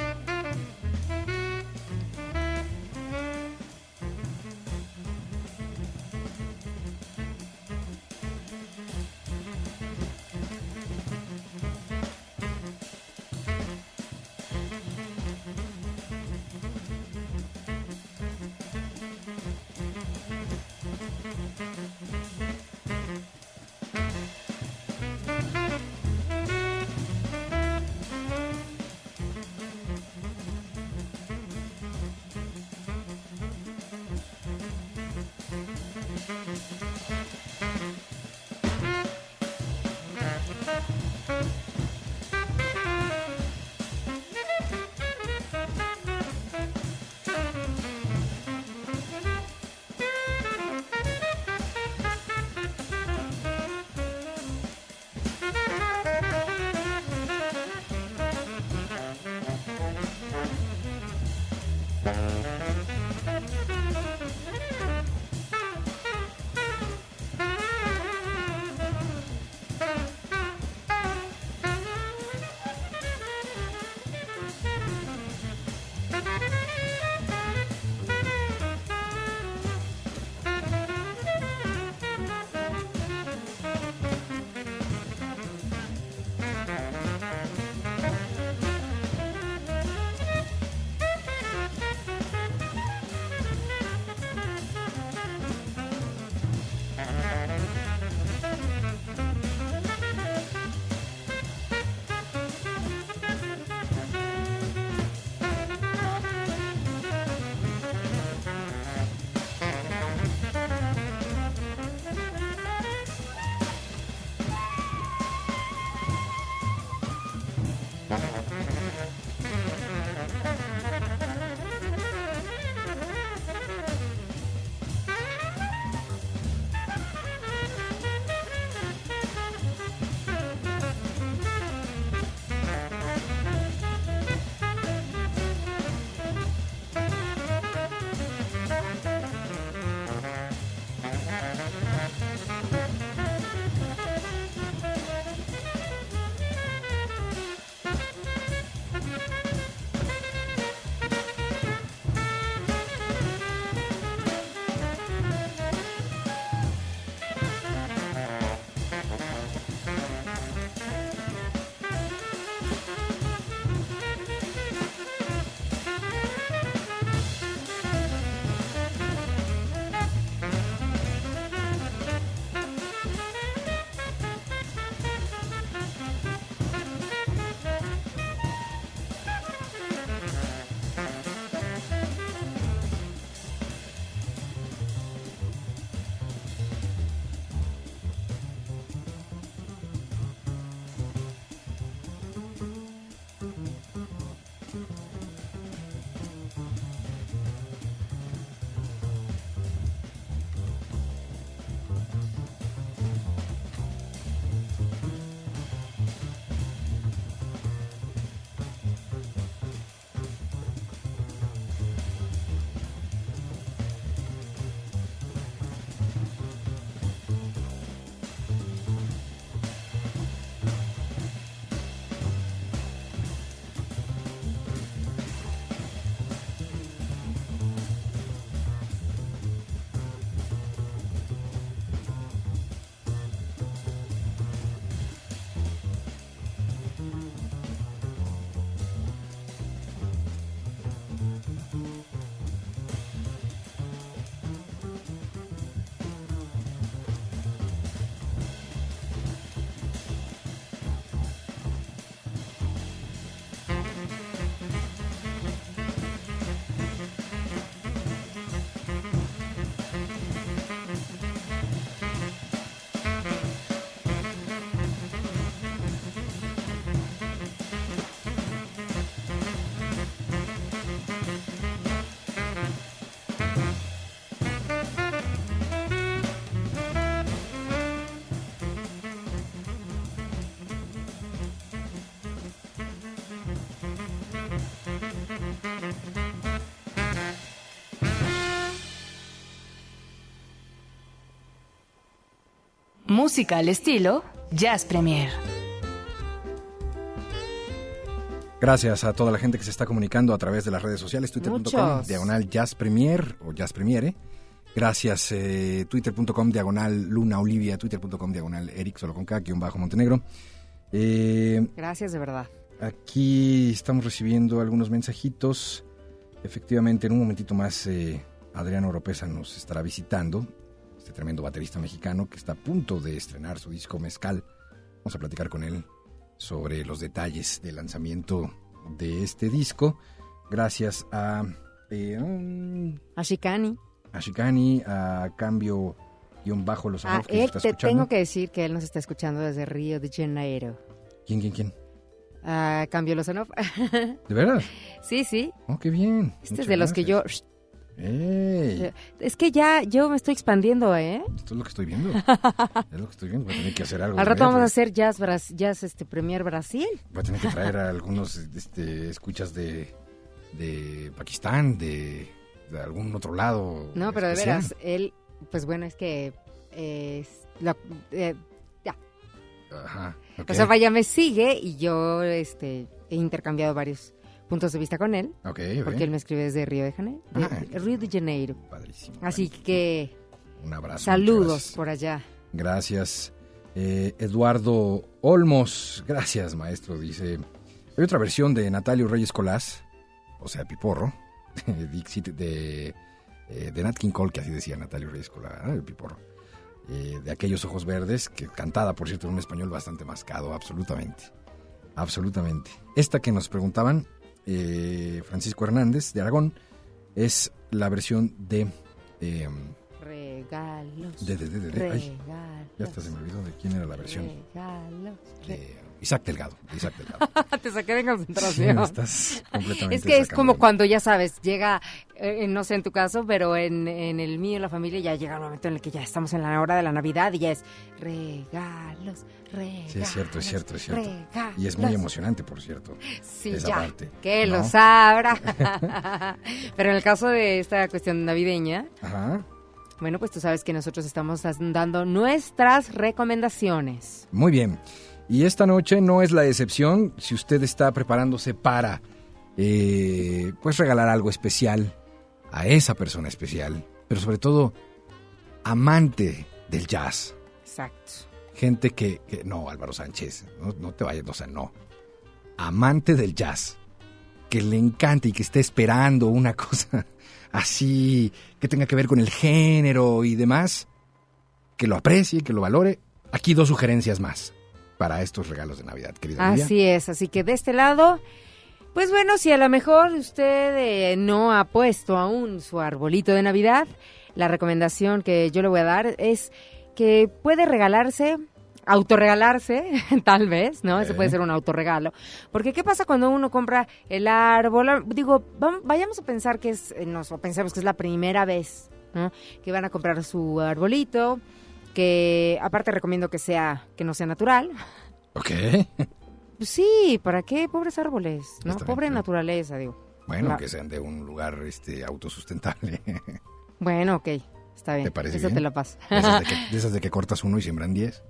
Música al estilo Jazz Premier. Gracias a toda la gente que se está comunicando a través de las redes sociales, twitter.com, diagonal Jazz Premier o Jazz Premiere. Gracias, eh, twitter.com, diagonal Luna Olivia, twitter.com, diagonal Eric, solo con K, guion bajo Montenegro. Eh, Gracias de verdad. Aquí estamos recibiendo algunos mensajitos. Efectivamente, en un momentito más, eh, Adriano Oropesa nos estará visitando, este tremendo baterista mexicano que está a punto de estrenar su disco Mezcal. Vamos a platicar con él sobre los detalles del lanzamiento de este disco. Gracias a, eh, um, A Shikani. a Shikani, a Cambio guion bajo los A Amores que él te escuchando. tengo que decir que él nos está escuchando desde Río de Janeiro. ¿Quién, quién, quién? A Cambio Lozanov. [LAUGHS] ¿De verdad? sí, sí. Oh, qué bien. Este es de los que yo... Es que ya yo me estoy expandiendo, ¿eh? Esto es lo que estoy viendo. [LAUGHS] es lo que estoy viendo. Voy a tener que hacer algo. Al de rato vamos a hacer Jazz, Bras- jazz este, Premier Brasil. Voy a tener que traer a [LAUGHS] algunos este, escuchas de, de Pakistán, de, de algún otro lado. No, pero de especial. veras, él, pues bueno, es que... eh, eh, ya. Ajá. ok. O sea, vaya, me sigue y yo este, he intercambiado varios puntos de vista con él. Ok, Porque él me escribe desde Río de Janeiro. Ah. de Río de Janeiro. Padrísimo. Así que Un abrazo. saludos por allá. Gracias. Eh, Eduardo Olmos, gracias maestro, dice. Hay otra versión de Natalio Reyes Colás, o sea, Piporro, de, [LAUGHS] Dixit- de, eh, de Nat King Cole, que así decía Natalio Reyes Colás, ¿no? el Piporro. Eh, de aquellos ojos verdes, que cantada, por cierto, en un español bastante mascado, absolutamente. Absolutamente. Esta que nos preguntaban, eh, Francisco Hernández, de Aragón, es la versión de... eh, Regalos. de, de, de, de- de- ay, regalos. ya hasta se me olvidó de quién era la versión. Regalos. De Isaac Delgado. de Isaac Delgado. [LAUGHS] Te saqué de concentración. Estás completamente Es que es como de- cuando ya sabes, llega, eh, no sé en tu caso, pero en, en el mío, en la familia, ya llega el momento en el que ya estamos en la hora de la Navidad y ya es regalos, regalos. Sí, es cierto, es cierto, es cierto. regalos. Y es muy emocionante, por cierto. Sí, esa ya, parte, que ¿no? lo sabrá. [LAUGHS] pero en el caso de esta cuestión navideña, Ajá. bueno, pues tú sabes que nosotros estamos dando nuestras recomendaciones. Muy bien. Y esta noche no es la excepción si usted está preparándose para, eh, pues, regalar algo especial a esa persona especial, pero sobre todo amante del jazz. Exacto. Gente que, que- no, Álvaro Sánchez, no, no te vayas, o sea, no. Amante del jazz, que le encante y que esté esperando una [LAUGHS] cosa así, que tenga que ver con el género y demás, que lo aprecie, que lo valore. Aquí dos sugerencias más para estos regalos de Navidad, querida. Así es, así que de este lado, pues bueno, si a lo mejor usted eh, no ha puesto aún su arbolito de Navidad, la recomendación que yo le voy a dar es que puede regalarse, autorregalarse, [LAUGHS] tal vez, ¿no? Ese Ok. puede ser un autorregalo. Porque ¿qué pasa cuando uno compra el árbol? Digo, vayamos a pensar que es, eh, nos, o pensemos que es la primera vez, ¿no? Que van a comprar su arbolito, que aparte recomiendo que sea, que no sea natural, Ok. pues sí, ¿para qué? Pobres árboles, ¿no? Bien, Pobre naturaleza, digo. Bueno, La- que sean de un lugar este, autosustentable. [LAUGHS] Bueno, ok, está bien. ¿Te parece Eso bien? te lo paso. De esas de, que, [LAUGHS] de esas de que cortas uno y siembran diez.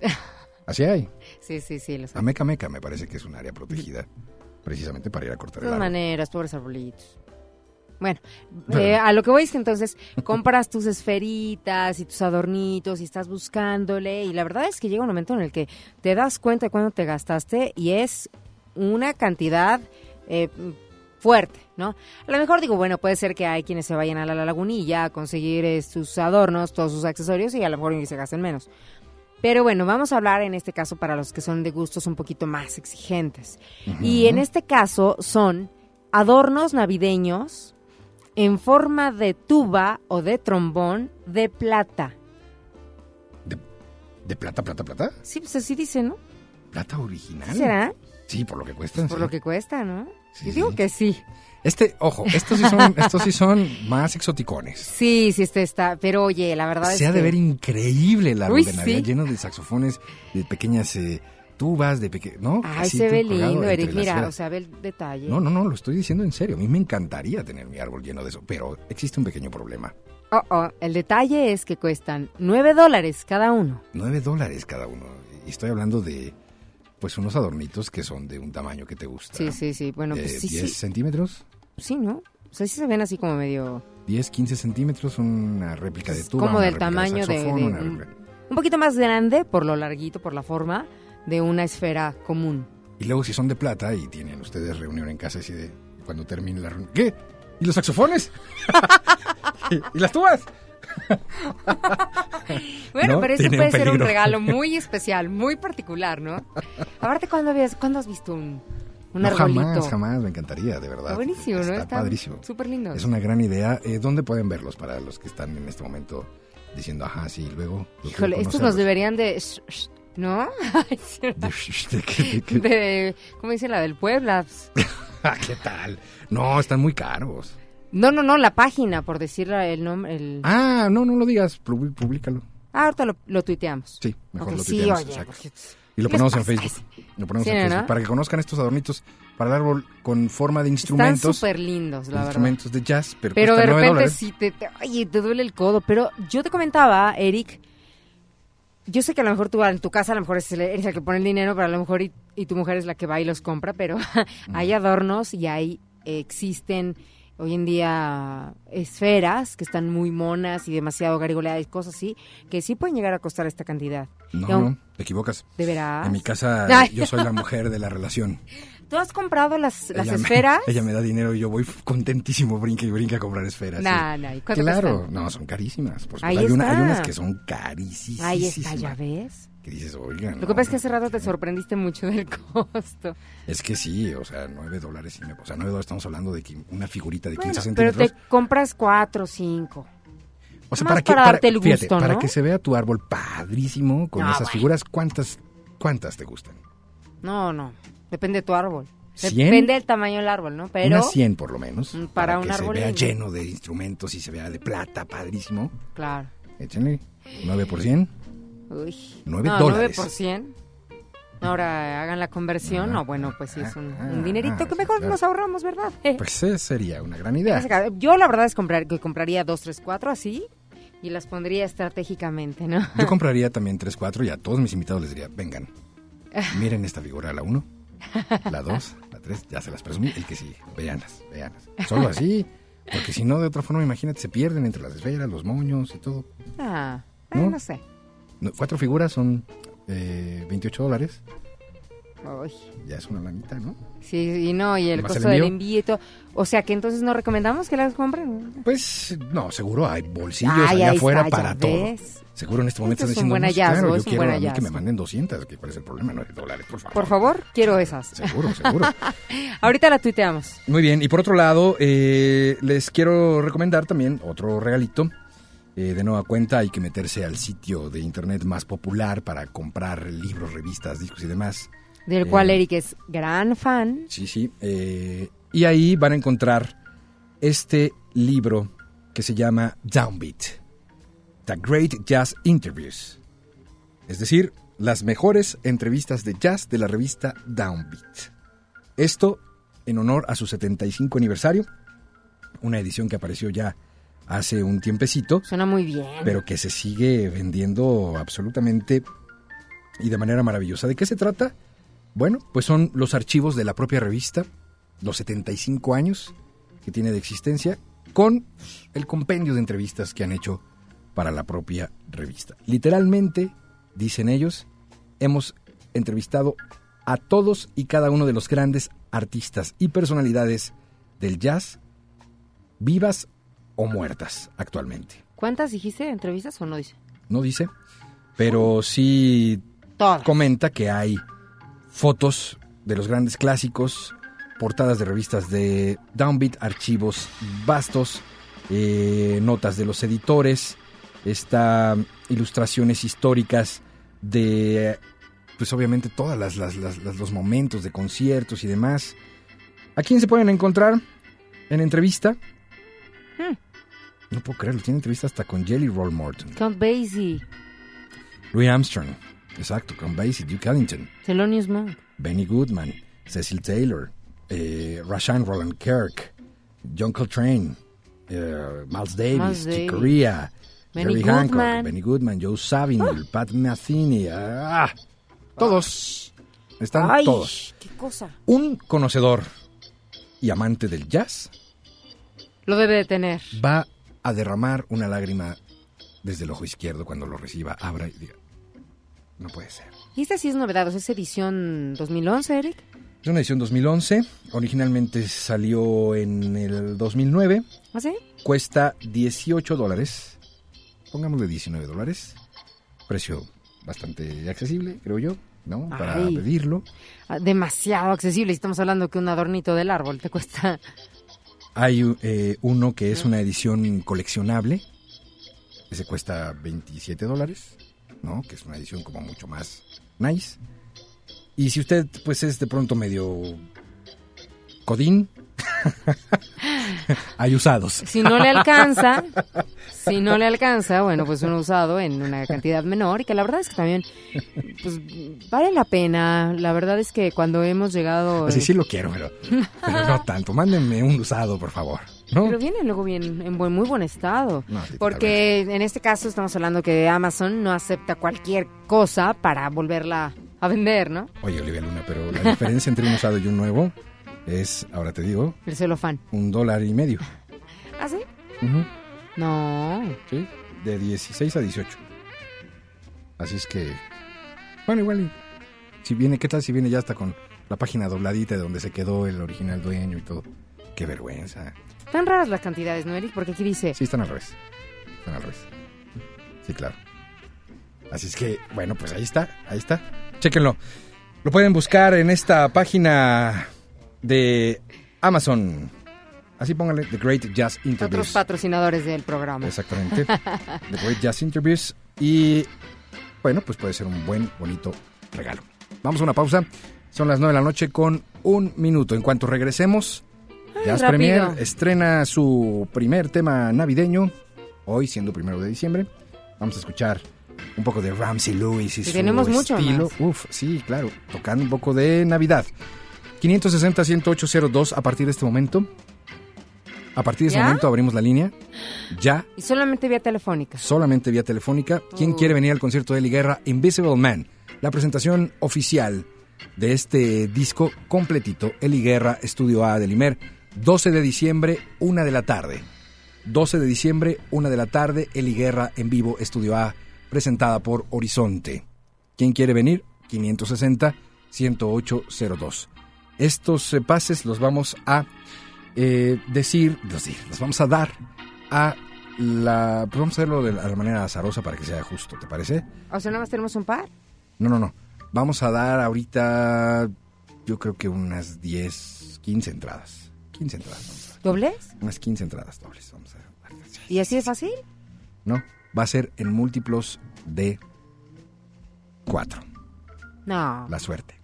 [LAUGHS] Así hay. sí, sí, sí, lo sé. Ameca Meca me parece que es un área protegida precisamente para ir a De cortar el todas árbol. maneras, pobres arbolitos. Bueno, eh, a lo que voy es que entonces [LAUGHS] compras tus esferitas y tus adornitos y estás buscándole y la verdad es que llega un momento en el que te das cuenta de cuándo te gastaste y es una cantidad eh, fuerte, ¿no? A lo mejor digo, bueno, puede ser que hay quienes se vayan a la lagunilla a conseguir eh, sus adornos, todos sus accesorios y a lo mejor se gasten menos. Pero bueno, vamos a hablar en este caso para los que son de gustos un poquito más exigentes. Y en este caso son adornos navideños en forma de tuba o de trombón de plata. ¿De plata, plata, plata? Sí, pues así dice, ¿no? ¿Plata original? ¿Sí será? Sí, por lo que cuestan. Por sí. lo que cuesta, ¿no? Yo digo que sí. Este, ojo, estos sí son, [LAUGHS] estos sí son más exoticones. Sí, sí, este está. Pero oye, la verdad es Se ha que... de ver increíble el árbol de Navidad, sí. lleno de saxofones, de pequeñas eh, tubas, de pequeños, ¿no? Ay, Así se ve lindo, Eric. Mira, o sea, ve el detalle. No, no, no, lo estoy diciendo en serio. A mí me encantaría tener mi árbol lleno de eso, pero existe un pequeño problema. Oh, oh, el detalle es que cuestan 9 dólares cada uno. 9 dólares cada uno. Y estoy hablando de, pues, unos adornitos que son de un tamaño que te gusta. Sí, sí, sí. Bueno, De pues sí, 10 sí. centímetros, Sí, ¿no? O sea, sí se ven así como medio... 10, 15 centímetros, una réplica de tuba. como del tamaño de... de una un, un poquito más grande, por lo larguito, por la forma, de una esfera común. Y luego si son de plata y tienen ustedes reunión en casa así de cuando termine la reunión. ¿Qué? ¿Y los saxofones? [LAUGHS] ¿Y, las tubas? [LAUGHS] Bueno, ¿No? pero eso puede un ser un regalo [LAUGHS] muy especial, muy particular, ¿no? Aparte, ¿cuándo, habías, ¿cuándo has visto un, un no, arbolito? jamás, jamás, me encantaría, de verdad. Está buenísimo, ¿no? Está, Está padrísimo. súper lindo. Es una gran idea. Eh, ¿Dónde pueden verlos para los que están en este momento diciendo, ajá, sí, luego... Híjole, estos conocer"? nos deberían de... sh- sh- ¿No? [LAUGHS] Sí. [LAUGHS] ¿De ¿Cómo dice la del Puebla? [LAUGHS] ¿Qué tal? No, están muy caros. No, no, no, la página, por decir el nombre. El... Ah, no, no lo digas, públicalo. Ah, ahorita lo, lo tuiteamos. Sí, mejor Ok, lo sí, tuiteamos, oye, exacto. porque- Y lo ¿qué les ponemos en? Facebook. Lo ponemos Sí, en Facebook ¿no? para que conozcan estos adornitos para el árbol con forma de Están instrumentos. súper lindos, la verdad. instrumentos de jazz, pero, Pero de repente sí te, te- oye, te duele el codo. Pero yo te comentaba, Eric, yo sé que a lo mejor tú en tu casa a lo mejor es el- eres el que pone el dinero, pero a lo mejor y, y tu mujer es la que va y los compra, pero [LAUGHS] hay adornos y hay, existen hoy en día esferas que están muy monas y demasiado garigoleadas y cosas así, que sí pueden llegar a costar esta cantidad. No, no, te equivocas. ¿De veras? En mi casa [LAUGHS] Ay. yo soy la mujer de la relación. [LAUGHS] ¿Tú has comprado las, las Ella me- esferas? ella me da dinero y yo voy contentísimo, brinca y brinca a comprar esferas. Nah, sí. nah, ¿y cuánto Claro, no, son carísimas. Por supuesto. Ahí hay, una- hay está. unas que son carísimas. Ahí está, ya ves. Que dices, oigan. Lo que pasa es que hace rato te sorprendiste mucho del [LAUGHS] costo. Es que sí, o sea, nueve dólares. sí me- O sea, nueve dólares estamos hablando de que una figurita de 15 Bueno, pero centímetros. te compras cuatro o cinco. O sea, para, que, para darte el fíjate, gusto, para que se vea tu árbol padrísimo con No, esas bueno. figuras, ¿cuántas, ¿cuántas te gustan? No, no. Depende de tu árbol. ¿Cien? Depende del tamaño del árbol, ¿no? Pero. Unas 100 por lo menos. Mm, para un que árbol se vea lleno de instrumentos y se vea de plata, padrísimo. Claro. Échenle 9 por 100. Uy. Nueve no, dólares. 9 por 100. Ahora hagan la conversión. No, bueno, pues sí, es un, un dinerito que mejor claro. nos ahorramos, ¿verdad? [LAUGHS] Pues eh, sería una gran idea. Yo la verdad es comprar, que compraría dos, tres, cuatro así y las pondría estratégicamente, ¿no? Yo [LAUGHS] compraría también 3, 4 y a todos mis invitados les diría, vengan, miren esta figura, la 1, la 2, la 3, ya se las presumí, el que sigue, veanlas, veanlas. Solo así, porque si no, de otra forma, imagínate, se pierden entre las esferas, los moños y todo. Ah, ¿No? eh, no sé. Cuatro figuras son eh, 28 dólares, Uy. ya es una lanita, ¿no? Sí, y no, y el ¿Más el costo del envío? y todo. O sea que entonces no recomendamos que las compren. Pues no, seguro hay bolsillos Ay, allá afuera está, para todo. ves. Seguro en este momento Esto es están un diciendo, buen "No, sí, claro, hallazgo, yo es un quiero buen a mí que me hallazgo. manden 200, que cuál es el problema, 9 dólares, por favor. Por favor, quiero esas. Seguro, seguro. [LAUGHS] Ahorita la tuiteamos. Muy bien, y por otro lado, eh, les quiero recomendar también otro regalito. Eh, de nueva cuenta, hay que meterse al sitio de internet más popular para comprar libros, revistas, discos y demás. Del Eh, cual Eric es gran fan. Sí, sí. eh, y ahí van a encontrar este libro que se llama Downbeat, The Great Jazz Interviews. Es decir, las mejores entrevistas de jazz de la revista Downbeat. Esto en honor a su 75 aniversario, una edición que apareció ya hace un tiempecito, Suena muy bien. pero que se sigue vendiendo absolutamente y de manera maravillosa. ¿De qué se trata? Bueno, pues son los archivos de la propia revista, los 75 años que tiene de existencia, con el compendio de entrevistas que han hecho para la propia revista. Literalmente, dicen ellos, hemos entrevistado a todos y cada uno de los grandes artistas y personalidades del jazz, vivas o muertas actualmente. ¿Cuántas dijiste entrevistas o no dice? No dice, pero sí Todas. comenta que hay fotos de los grandes clásicos, portadas de revistas de Downbeat, archivos vastos, eh, notas de los editores, está ilustraciones históricas de, pues obviamente todas las, las- las- los momentos de conciertos y demás. ¿A quién se pueden encontrar en entrevista? Hmm. No puedo creerlo, tiene entrevista hasta con Jelly Roll Morton. Count Basie, Louis Armstrong, exacto, con Basie, Duke Ellington, Thelonious Monk. Benny Goodman, Cecil Taylor, eh, Rashan Roland Kirk, John Coltrane, eh, Miles Davis, Miles Chick. Corea, Benny Jerry Hancock, Goodman. Benny Goodman, Joe Zawinul, Pat Metheny, ah, todos. Están Ay, todos. qué cosa. Un conocedor y amante del jazz Lo debe de tener. va a derramar una lágrima desde el ojo izquierdo cuando lo reciba, abra y diga, no puede ser. Y esta sí es novedad, es edición 2011, Eric. Es una edición 2011, originalmente salió en el 2009, ¿Ah, sí? cuesta 18 dólares, pongámosle 19 dólares, precio bastante accesible, creo yo, ¿no? Para Ay. pedirlo. Ah, Demasiado accesible. Estamos hablando que un adornito del árbol te cuesta... Hay eh, uno que es una edición coleccionable, ese cuesta 27 dólares, ¿no? Que es una edición como mucho más nice. Y si usted pues es de pronto medio codín, [LAUGHS] [LAUGHS] hay usados. Si no le alcanza, [LAUGHS] si no le alcanza, bueno, pues uno usado en una cantidad menor y que la verdad es que también, pues vale la pena. La verdad es que cuando hemos llegado... Así sí lo quiero, pero, pero no [LAUGHS] tanto. Mándenme un usado, por favor. ¿no? Pero viene luego bien, en buen, muy buen estado. No, sí, porque en este caso estamos hablando que Amazon no acepta cualquier cosa para volverla a vender, ¿no? Oye, Olivia Luna, pero la diferencia entre un usado y un nuevo es, ahora te digo, El celofán. un dólar y medio. ¿Ah, sí? No. Sí, de 16 a 18. Así es que, bueno, igual, si viene, ¿qué tal si viene ya hasta con la página dobladita de donde se quedó el original dueño y todo? Qué vergüenza. Están raras las cantidades, ¿no, Eric? Porque aquí dice... Sí, están al revés. Están al revés. Sí, claro. Así es que, bueno, pues ahí está, ahí está. Chéquenlo. Lo pueden buscar en esta página de Amazon. Así pónganle The Great Jazz Otros Interviews. patrocinadores del programa. Exactamente. [LAUGHS] The Great Jazz Interviews. Y bueno, pues puede ser un buen, bonito regalo. Vamos a una pausa. Son las 9 de la noche con un minuto. En cuanto regresemos, Jazz rápido. Premier estrena su primer tema navideño. Hoy, siendo primero de diciembre, vamos a escuchar un poco de Ramsey Lewis y, Y su tenemos mucho estilo. más. Uf, sí, claro. Tocando un poco de Navidad. 560-10802 a partir de este momento. A partir de este ¿Ya? momento abrimos la línea. Ya Y solamente vía telefónica. solamente vía telefónica. ¿Quién Oh. quiere venir al concierto de Eli Guerra? Invisible Man, la presentación oficial de este disco completito, Eli Guerra, Estudio A de Limer, 12 de diciembre, 1 de la tarde. 12 de diciembre, 1 de la tarde, Eli Guerra en vivo, Estudio A, presentada por Horizonte. ¿Quién quiere venir? 560-10802. Estos eh, pases los vamos a eh, decir, los vamos a dar a la... Pues vamos a hacerlo de la, manera azarosa para que sea justo, ¿te parece? O sea, nada más tenemos un par. No, no, no. Vamos a dar ahorita, yo creo que unas 10, 15 entradas. 15 entradas. Vamos a dar. ¿Dobles? Unas 15 entradas dobles. Vamos a dar. ¿Y así de fácil? No, va a ser en múltiplos de 4. No. La suerte.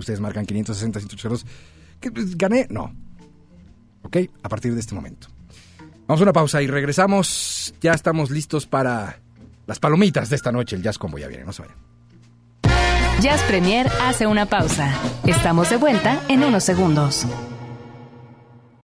Ustedes marcan 560, 182. ¿Qué, pues, ¿Gané? No. ¿Ok? A partir de este momento. Vamos a una pausa y regresamos. Ya estamos listos para las palomitas de esta noche. El Jazz Combo ya viene, no se vayan. Jazz Premier hace una pausa. Estamos de vuelta en unos segundos.